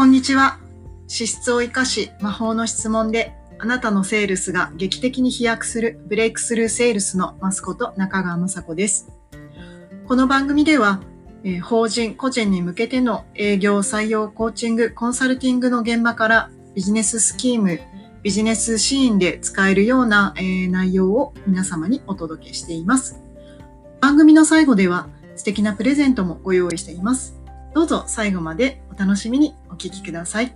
こんにちは。資質を生かし魔法の質問であなたのセールスが劇的に飛躍するブレイクスルーセールスのマスコト中川雅子です。この番組では、え、法人個人に向けての営業採用コーチングコンサルティングの現場からビジネススキームビジネスシーンで使えるような、え、内容を皆様にお届けしています。番組の最後では素敵なプレゼントもご用意しています。どうぞ最後までお楽しみにお聞きください。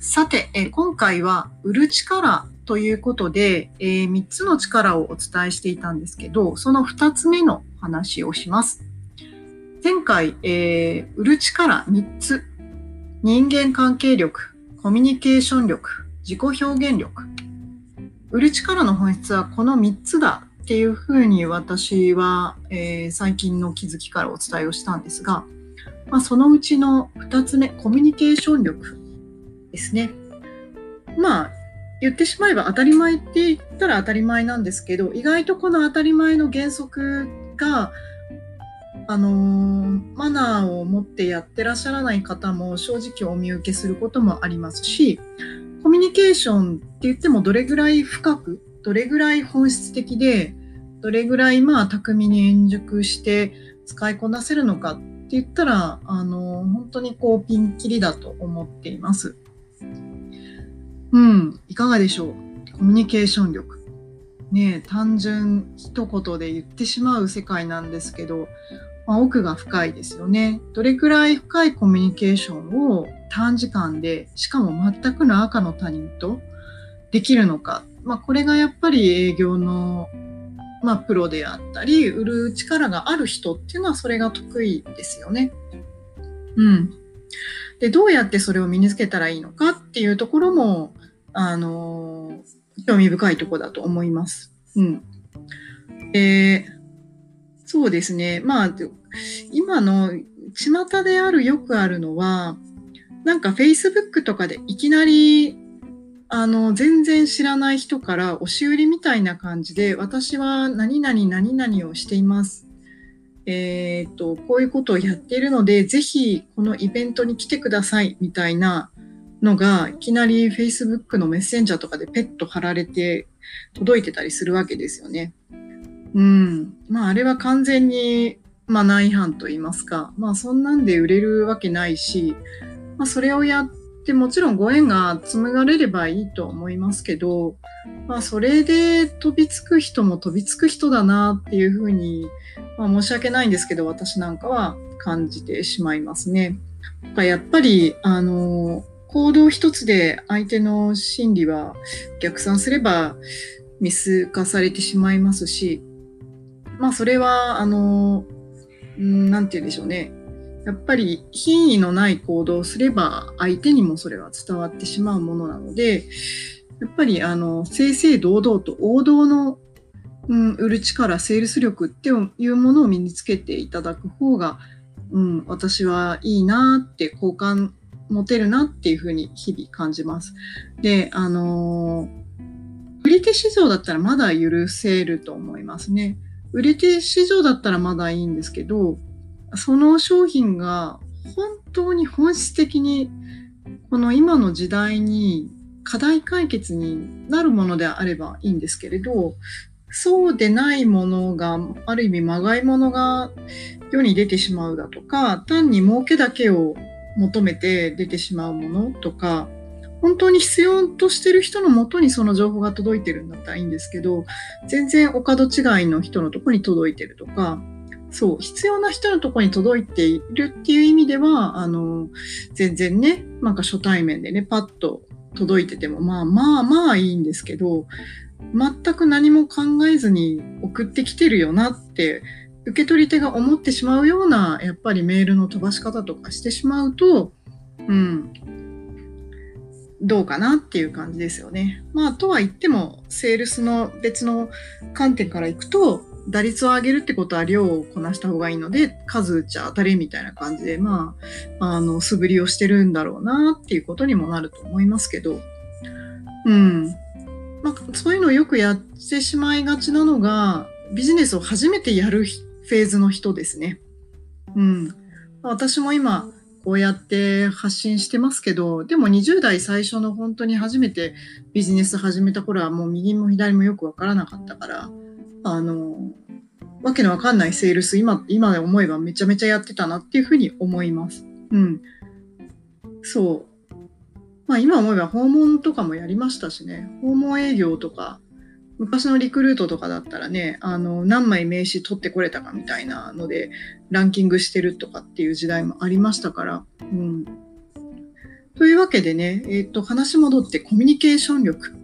さて、え今回は売る力ということで、えー、3つの力をお伝えしていたんですけど、その2つ目の話をします。前回、えー、売る力3つ。人間関係力、コミュニケーション力、自己表現力。売る力の本質はこの3つだっていうふうに私は、えー、最近の気づきからお伝えをしたんですが、まあ、そのうちの2つ目、コミュニケーション力ですね。まあ、言ってしまえば当たり前って言ったら当たり前なんですけど、意外とこの当たり前の原則があの、マナーを持ってやってらっしゃらない方も正直お見受けすることもありますし、コミュニケーションって言ってもどれぐらい深く、どれぐらい本質的で、どれぐらいまあ巧みに円熟して使いこなせるのかって言ったら、あの、本当にこうピンキリだと思っています。うん、いかがでしょう？コミュニケーション力。ね単純一言で言ってしまう世界なんですけど、まあ、奥が深いですよね。どれくらい深いコミュニケーションを短時間で、しかも全くの赤の他人とできるのか。まあ、これがやっぱり営業の、まあ、プロであったり、売る力がある人っていうのはそれが得意ですよね。うん。で、どうやってそれを身につけたらいいのかっていうところも、あの興味深いとこだと思います。うん。えーそうですね。まあ、今の巷であるよくあるのは、なんか Facebook とかでいきなり、あの、全然知らない人から押し売りみたいな感じで、私は何々何々をしています。えっ、と、こういうことをやっているので、ぜひこのイベントに来てくださいみたいなのが、いきなり Facebook のメッセンジャーとかでペット貼られて届いてたりするわけですよね。うん。まあ、あれは完全にマナー違反と言いますか、まあ、そんなんで売れるわけないし、まあ、それをやってもちろんご縁が紡がれればいいと思いますけど、まあ、それで飛びつく人も飛びつく人だなっていうふうに、まあ、申し訳ないんですけど、私なんかは感じてしまいますね。やっぱり、あの、行動一つで相手の心理は逆算すれば見透かされてしまいますし、まあそれは、あの、なんて言うんでしょうね。やっぱり品位のない行動をすれば相手にもそれは伝わってしまうものなので、やっぱりあの正々堂々と王道の、うん、売る力、セールス力っていうものを身につけていただく方が、うん、私はいいなって好感持てるなっていうふうに日々感じます。で、あの売り手市場だったらまだ許せると思いますね。売れて市場だったらまだいいんですけど、その商品が本当に本質的にこの今の時代に課題解決になるものであればいいんですけれど、そうでないものが、ある意味まがいものが世に出てしまうだとか、単に儲けだけを求めて出てしまうものとか、本当に必要としてる人のもとにその情報が届いてるんだったらいいんですけど、全然お門違いの人のとこに届いてるとか、そう、必要な人のとこに届いているっていう意味では、あの、全然ね、なんか初対面でね、パッと届いてても、まあまあまあいいんですけど、全く何も考えずに送ってきてるよなって、受け取り手が思ってしまうような、やっぱりメールの飛ばし方とかしてしまうと、うん、どうかなっていう感じですよね。まあ、とは言っても、セールスの別の観点からいくと、打率を上げるってことは量をこなした方がいいので、数打ちゃ当たりみたいな感じで、まあ、あの、素振りをしてるんだろうなっていうことにもなると思いますけど、うん。まあ、そういうのをよくやってしまいがちなのが、ビジネスを初めてやるフェーズの人ですね。うん。私も今、こうやって発信してますけど、でも20代最初の本当に初めてビジネス始めた頃はもう右も左もよくわからなかったから、あの、わけのわかんないセールス、今、今で思えばめちゃめちゃやってたなっていうふうに思います。うん。そう。まあ今思えば訪問とかもやりましたしね。訪問営業とか、昔のリクルートとかだったらね、あの、何枚名刺取ってこれたかみたいなので、ランキングしてるとかっていう時代もありましたから、うん。というわけでね、えっ、と、話戻ってコミュニケーション力。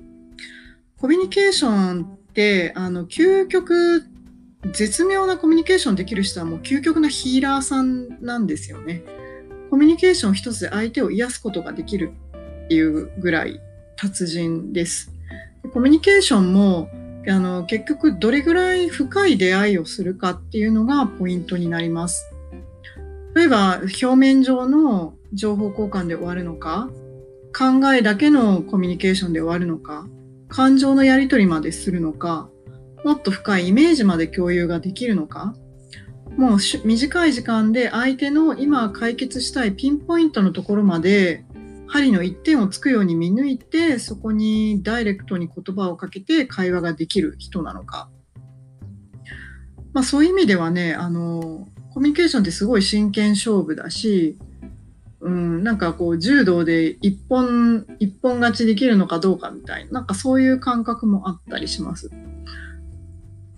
コミュニケーションって、あの、究極、絶妙なコミュニケーションできる人はもう究極なヒーラーさんなんですよね。コミュニケーション一つで相手を癒すことができるっていうぐらい達人です。コミュニケーションもあの結局どれぐらい深い出会いをするかっていうのがポイントになります。例えば表面上の情報交換で終わるのか考えだけのコミュニケーションで終わるのか感情のやり取りまでするのかもっと深いイメージまで共有ができるのかもう短い時間で相手の今解決したいピンポイントのところまで針の一点をつくように見抜いて、そこにダイレクトに言葉をかけて会話ができる人なのか。まあそういう意味ではね、あの、コミュニケーションってすごい真剣勝負だし、うん、なんかこう柔道で一本、一本勝ちできるのかどうかみたいな、なんかそういう感覚もあったりします。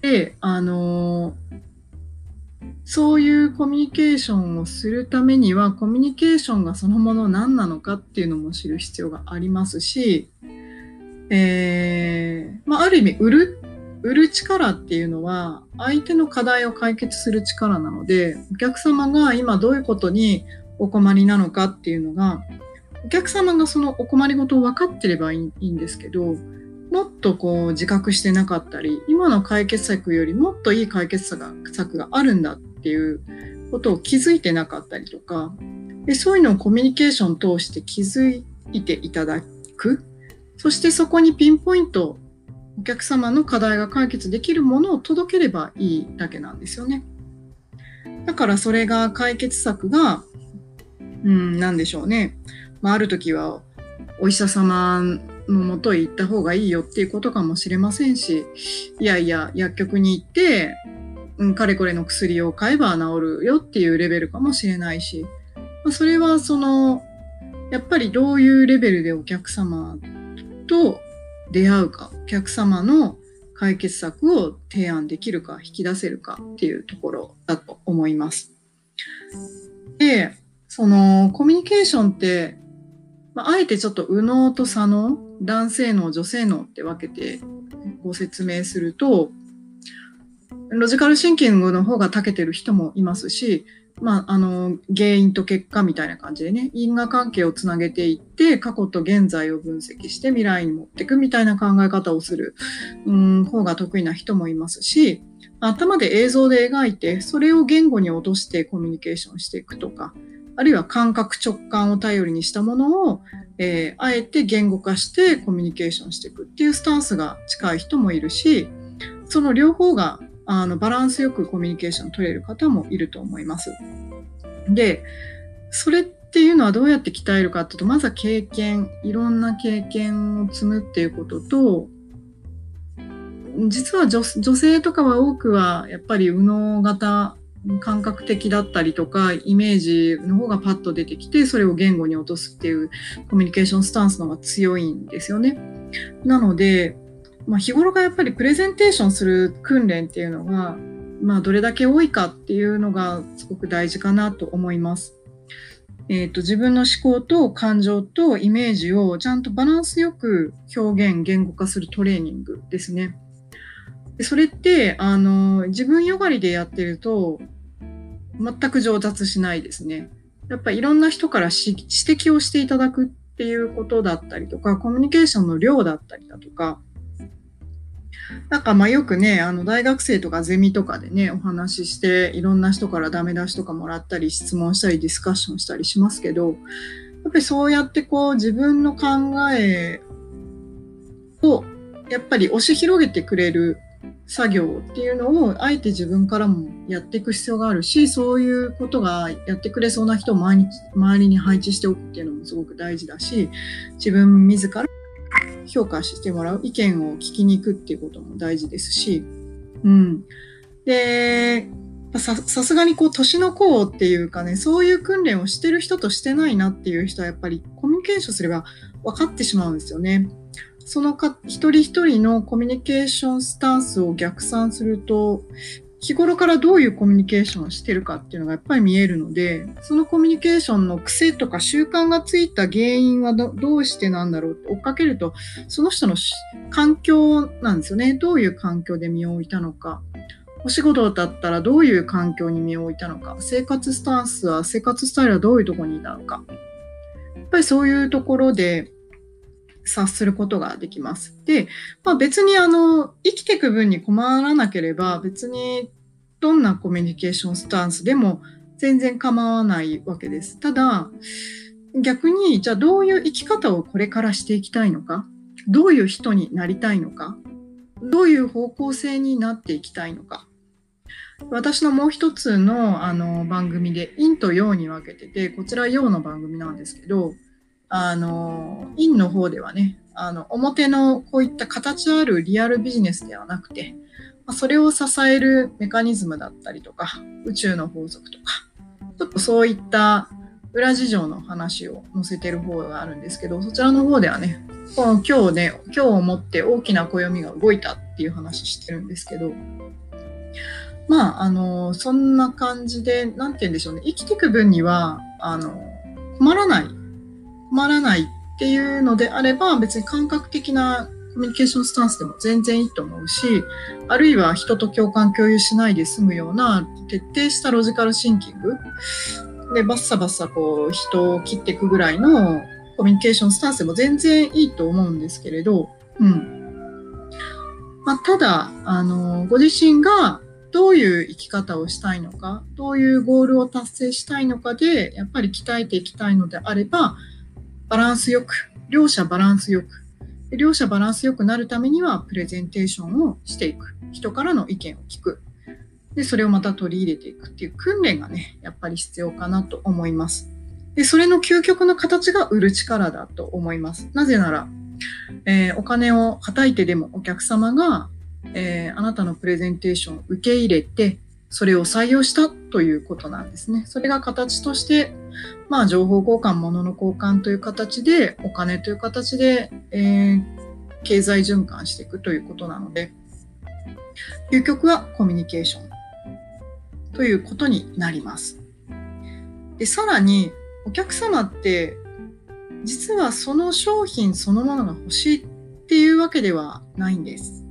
で、あのそういうコミュニケーションをするためには、コミュニケーションがそのもの何なのかっていうのも知る必要がありますし、えー、まあ、ある意味、売る、売る力っていうのは、相手の課題を解決する力なので、お客様が今どういうことにお困りなのかっていうのが、お客様がそのお困りごとを分かってればいいんですけど、もっとこう自覚してなかったり、今の解決策よりもっといい解決策があるんだっていうことを気づいてなかったりとか、でそういうのをコミュニケーションを通して気づいていただく。そしてそこにピンポイント、お客様の課題が解決できるものを届ければいいだけなんですよね。だからそれが解決策が、うん、なでしょうね。まあ、ある時はお医者様のもとへ行った方がいいよっていうことかもしれませんし、いやいや、薬局に行って、うん、かれこれの薬を買えば治るよっていうレベルかもしれないし、まあ、それはその、やっぱりどういうレベルでお客様と出会うか、お客様の解決策を提案できるか、引き出せるかっていうところだと思います。で、そのコミュニケーションってまあ、えてちょっと右脳と左脳、男性脳、女性脳って分けてご説明すると、ロジカルシンキングの方が長けてる人もいますし、まあ、あの、原因と結果みたいな感じでね、因果関係をつなげていって、過去と現在を分析して未来に持っていくみたいな考え方をする、うん、方が得意な人もいますし、頭で映像で描いて、それを言語に落としてコミュニケーションしていくとか、あるいは感覚直感を頼りにしたものを、えー、あえて言語化してコミュニケーションしていくっていうスタンスが近い人もいるし、その両方があのバランスよくコミュニケーション取れる方もいると思います。で、それっていうのはどうやって鍛えるかっていうと、まずは経験、いろんな経験を積むっていうことと、実は女性とかは多くはやっぱり右脳型感覚的だったりとか、イメージの方がパッと出てきて、それを言語に落とすっていうコミュニケーションスタンスの方が強いんですよね。なので、まあ、日頃がやっぱりプレゼンテーションする訓練っていうのが、まあ、どれだけ多いかっていうのがすごく大事かなと思います。えっ、ー、と、自分の思考と感情とイメージをちゃんとバランスよく表現、言語化するトレーニングですね。でそれって、あの、自分よがりでやってると、全く上達しないですね。やっぱいろんな人から指摘をしていただくっていうことだったりとか、コミュニケーションの量だったりだとか、なんかまあよくね、あの大学生とかゼミとかでね、お話しして、いろんな人からダメ出しとかもらったり、質問したり、ディスカッションしたりしますけど、やっぱりそうやってこう自分の考えをやっぱり押し広げてくれる作業っていうのをあえて自分からもやっていく必要があるしそういうことがやってくれそうな人を周りに配置しておくっていうのもすごく大事だし自分自ら評価してもらう意見を聞きに行くっていうことも大事ですし、うん。で、さすがにこう年の子っていうかねそういう訓練をしてる人としてないなっていう人はやっぱりコミュニケーションすれば分かってしまうんですよね。そのか一人一人のコミュニケーションスタンスを逆算すると日頃からどういうコミュニケーションをしてるかっていうのがやっぱり見えるのでそのコミュニケーションの癖とか習慣がついた原因はどうしてなんだろうって追っかけるとその人の環境なんですよね。どういう環境で身を置いたのか。お仕事だったらどういう環境に身を置いたのか。生活スタンスは生活スタイルはどういうところにいたのか。やっぱりそういうところで察することができます。で、まあ、別にあの生きていく分に困らなければ別にどんなコミュニケーションスタンスでも全然構わないわけです。ただ逆にじゃあどういう生き方をこれからしていきたいのか？どういう人になりたいのか？どういう方向性になっていきたいのか？私のもう一つのあの番組で陰と陽に分けててこちら陽の番組なんですけどあの、院の方ではね、あの、表のこういった形あるリアルビジネスではなくて、まそれを支えるメカニズムだったりとか、宇宙の法則とか、ちょっとそういった裏事情の話を載せてる方があるんですけど、そちらの方ではね、この今日ね、今日をもって大きな暦が動いたっていう話してるんですけど、まあ、あの、そんな感じで、なんて言うんでしょうね、生きていく分には、あの、困らない困らないっていうのであれば別に感覚的なコミュニケーションスタンスでも全然いいと思うしあるいは人と共感共有しないで済むような徹底したロジカルシンキング。でバッサバッサこう人を切っていくぐらいのコミュニケーションスタンスでも全然いいと思うんですけれど、うん。まあ、ただあのご自身がどういう生き方をしたいのかどういうゴールを達成したいのかでやっぱり鍛えていきたいのであればバランスよく、両者バランスよく、両者バランスよくなるためにはプレゼンテーションをしていく。人からの意見を聞く。で、それをまた取り入れていくっていう訓練がね、やっぱり必要かなと思います。で、それの究極の形が売る力だと思います。なぜなら、えー、お金をはたいてでもお客様が、えー、あなたのプレゼンテーションを受け入れて、それを採用したということなんですね。それが形として、まあ、情報交換、物の交換という形で、お金という形で、えー、経済循環していくということなので、究極はコミュニケーションということになります。でさらに、お客様って、実はその商品そのものが欲しいっていうわけではないんです。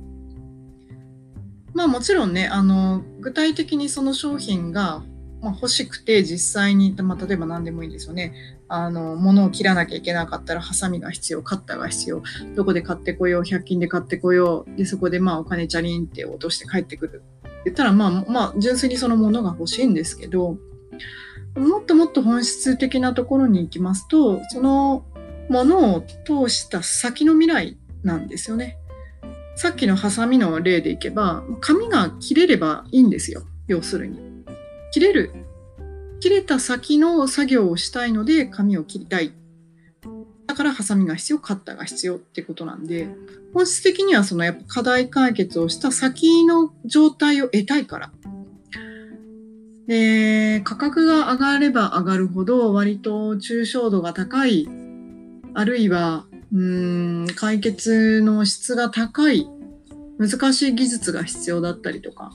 まあもちろんね、あの、具体的にその商品が、まあ、欲しくて実際に、まあ、例えば何でもいいんですよね。あの、物を切らなきゃいけなかったら、ハサミが必要、カッターが必要、どこで買ってこよう、100均で買ってこよう、で、そこでまあお金チャリンって落として帰ってくるって。言ったら、まあ、まあ、純粋にそのものが欲しいんですけど、もっともっと本質的なところに行きますと、そのものを通した先の未来なんですよね。さっきのハサミの例でいけば、紙が切れればいいんですよ。要するに。切れる。切れた先の作業をしたいので紙を切りたい。だからハサミが必要、カッターが必要ってことなんで、本質的にはそのやっぱ課題解決をした先の状態を得たいから。で、価格が上がれば上がるほど割と抽象度が高い、あるいはうーん解決の質が高い難しい技術が必要だったりとか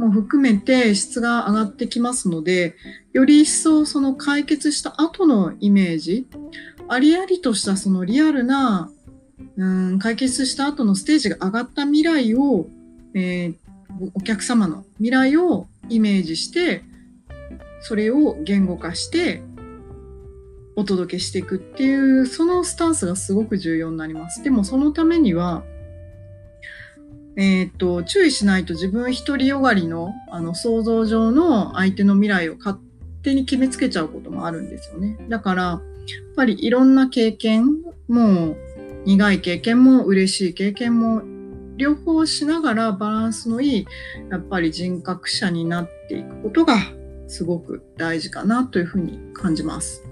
も含めて質が上がってきますのでより一層その解決した後のイメージありありとしたそのリアルなうん解決した後のステージが上がった未来を、えー、お客様の未来をイメージしてそれを言語化してお届けしていくっていうそのスタンスがすごく重要になります。でもそのためにはえーと、注意しないと自分独りよがりのあの想像上の相手の未来を勝手に決めつけちゃうこともあるんですよね。だからやっぱりいろんな経験もう苦い経験も嬉しい経験も両方しながらバランスのいいやっぱり人格者になっていくことがすごく大事かなというふうに感じます。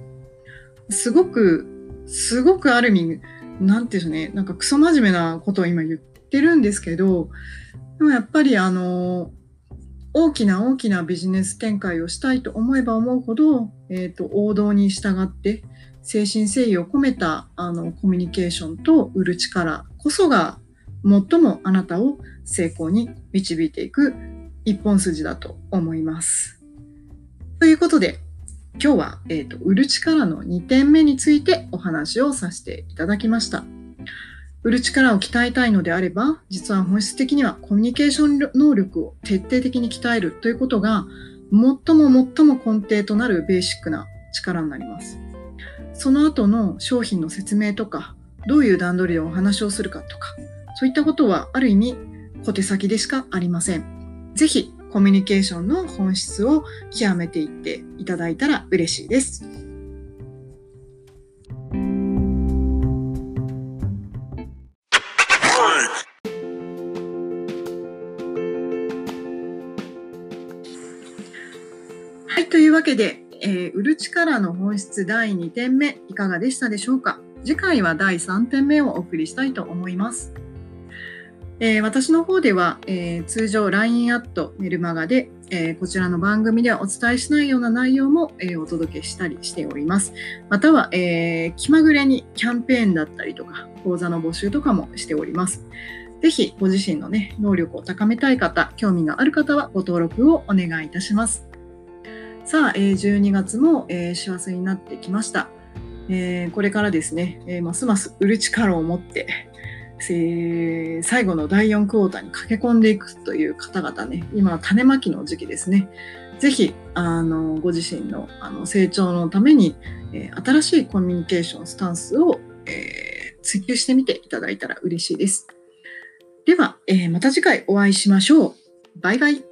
すごく、すごくある意味、なんていうんでしょうね、なんかクソ真面目なことを今言ってるんですけど、でもやっぱりあの、大きな大きなビジネス展開をしたいと思えば思うほど、え、ー、と、王道に従って、精神誠意を込めたあのコミュニケーションと売る力こそが最もあなたを成功に導いていく一本筋だと思います。ということで、今日は、えーと、売る力の2点目についてお話をさせていただきました。売る力を鍛えたいのであれば、実は本質的にはコミュニケーション能力を徹底的に鍛えるということが、最も最も根底となるベーシックな力になります。その後の商品の説明とか、どういう段取りでお話をするかとか、そういったことはある意味小手先でしかありません。ぜひコミュニケーションの本質を極めていっていただいたら嬉しいです。けで、えー、売る力の本質第2点目いかがでしたでしょうか？次回は第3点目をお送りしたいと思います。えー、私の方では、えー、通常 LINE アットメルマガで、えー、こちらの番組ではお伝えしないような内容も、えお届けしたりしております。または、え気まぐれにキャンペーンだったりとか、講座の募集とかもしております。ぜひご自身のね、能力を高めたい方、興味がある方はご登録をお願いいたします。さあ、え12月も、え幸せになってきました。えこれからですね、えますます売る力を持って、えー、最後の第4クォーターに駆け込んでいくという方々ね、今は種まきの時期ですね。ぜひ、あの、ご自身のあの成長のために、えー、新しいコミュニケーションスタンスを、えー、追求してみていただいたら嬉しいです。では、えー、また次回お会いしましょう。バイバイ。